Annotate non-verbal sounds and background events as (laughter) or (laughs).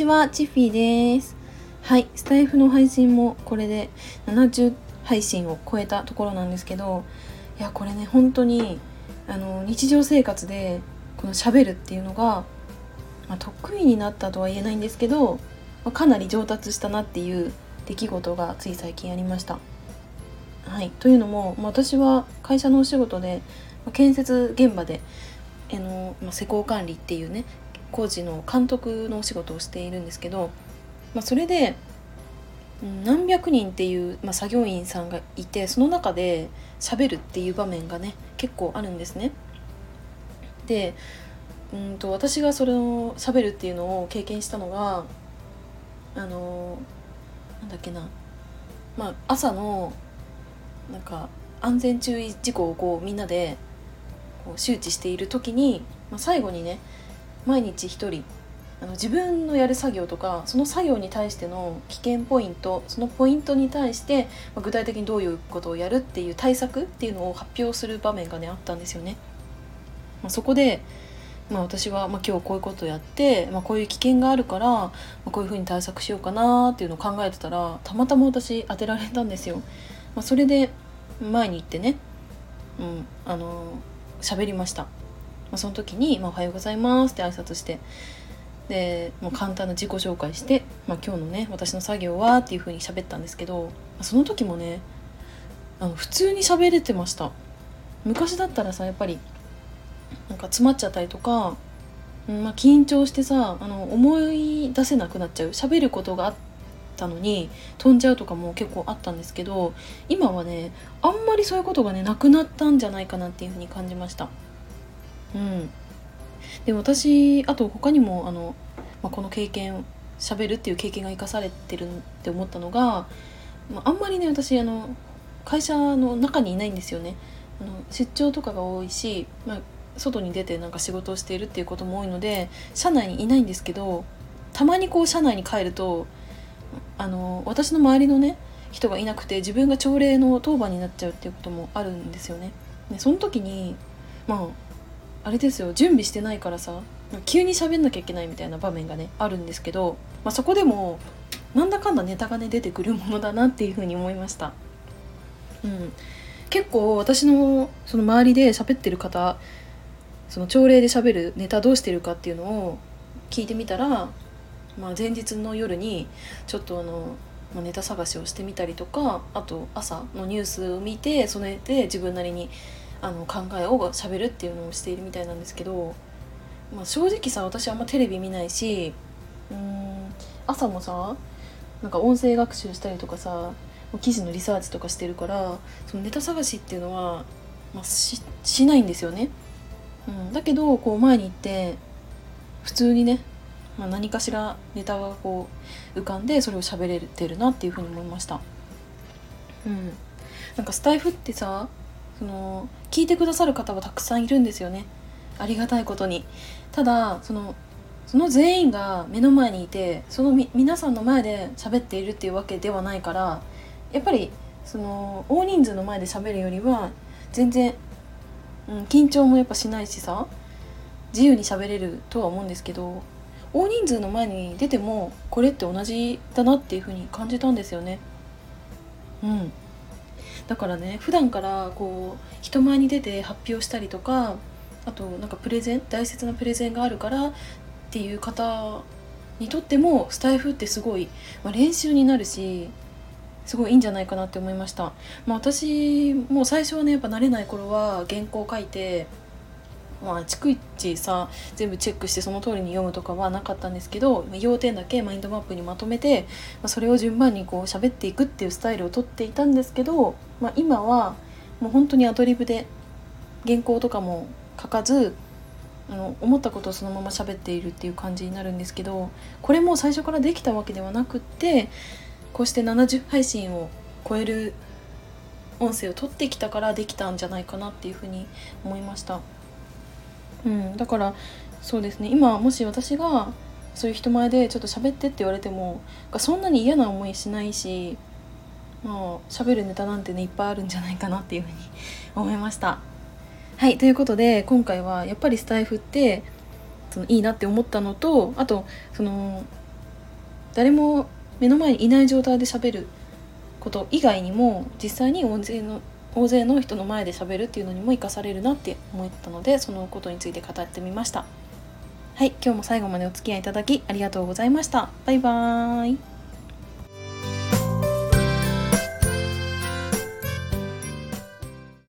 ちは、チッフィーです。はい、スタイフの配信もこれで70配信を超えたところなんですけど、いや、これね、本当にあの日常生活でこの喋るっていうのが、まあ、得意になったとは言えないんですけど、まあ、かなり上達したなっていう出来事がつい最近ありました。はい、というのも、まあ、私は会社のお仕事で、ま、建設現場であの、ま、施工管理っていうね工事の監督のお仕事をしているんですけど、まあ、それで何百人っていう、まあ、作業員さんがいてその中で喋るっていう場面がね結構あるんですね。でうんと私がそれを喋るっていうのを経験したのがあのなんだっけなまあ朝のなんか安全注意事項をこうみんなでこう周知している時に、まあ、最後にね毎日一人あの自分のやる作業とかその作業に対しての危険ポイントそのポイントに対して、まあ、具体的にどういうことをやるっていう対策っていうのを発表する場面がねあったんですよね。まあ、そこで、まあ、私は、まあ、今日こういうことをやって、まあ、こういう危険があるから、まあ、こういうふうに対策しようかなっていうのを考えてたらたまたま私当てられたんですよ。まあ、それで前に行ってね、うん、あの喋りました。まあ、その時に、まあ「おはようございます」って挨拶してでもう簡単な自己紹介して「まあ、今日のね私の作業は」っていう風に喋ったんですけどその時もねあの普通に喋れてました昔だったらさやっぱりなんか詰まっちゃったりとか、んまあ、緊張してさあの思い出せなくなっちゃう喋ることがあったのに飛んじゃうとかも結構あったんですけど今はねあんまりそういうことがねなくなったんじゃないかなっていう風に感じました。うんで私あと他にもあの、まあ、この経験しゃべるっていう経験が生かされてるって思ったのが、まあ、あんまりね私あの会社の中にいないんですよねあの出張とかが多いし、まあ、外に出てなんか仕事をしているっていうことも多いので社内にいないんですけどたまにこう社内に帰るとあの私の周りのね人がいなくて自分が朝礼の当番になっちゃうっていうこともあるんですよね。でその時にまああれですよ準備してないからさ急に喋んなきゃいけないみたいな場面がねあるんですけど、まあ、そこでもなんだかんだネタがね出てくるものだなっていうふうに思いました。うん、結構私のその周りで喋ってる方その朝礼で喋るネタどうしてるかっていうのを聞いてみたら、まあ、前日の夜にちょっとあの、まあ、ネタ探しをしてみたりとかあと朝のニュースを見てそれで自分なりにあの考えをしゃべるっていうのをしているみたいなんですけど、まあ、正直さ私あんまテレビ見ないしうん朝もさなんか音声学習したりとかさ記事のリサーチとかしてるからそのネタ探しっていうのは、まあ、ししないんですよね。うん、だけどこう前に行って普通にね、まあ、何かしらネタがこう浮かんでそれを喋れてるなっていうふうに思いました。うん、なんかスタイフってさその聞いてくださる方はたくさんいるんですよね。ありがたいことに。ただそのその全員が目の前にいてその皆さんの前で喋っているっていうわけではないからやっぱりその大人数の前で喋るよりは全然、うん、緊張もやっぱしないしさ自由に喋れるとは思うんですけど大人数の前に出てもこれって同じだなっていう風に感じたんですよね。うん。だからね普段からこう人前に出て発表したりとかあとなんかプレゼン大切なプレゼンがあるからっていう方にとってもスタイフってすごい、まあ、練習になるしすごいいいんじゃないかなって思いました。まあ、私も最初はねやっぱ慣れない頃は原稿を書いてまあ逐一さ全部チェックしてその通りに読むとかはなかったんですけど要点だけマインドマップにまとめて、まあ、それを順番にこう喋っていくっていうスタイルをとっていたんですけど、まあ、今はもう本当にアドリブで原稿とかも書かずあの思ったことをそのまま喋っているっていう感じになるんですけどこれも最初からできたわけではなくってこうして70配信を超える音声を取ってきたからできたんじゃないかなっていうふうに思いました。うん、だからそうですね今もし私がそういう人前でちょっと喋ってって言われてもそんなに嫌な思いしないしまあ喋るネタなんてねいっぱいあるんじゃないかなっていうふうに (laughs) 思いました。はいということで今回はやっぱりスタイフってそのいいなって思ったのとあとその誰も目の前にいない状態で喋ること以外にも実際に大勢の大勢の人の前で喋るっていうのにも生かされるなって思ったのでそのことについて語ってみました。はい今日も最後までお付き合いいただきありがとうございました。バイバーイ。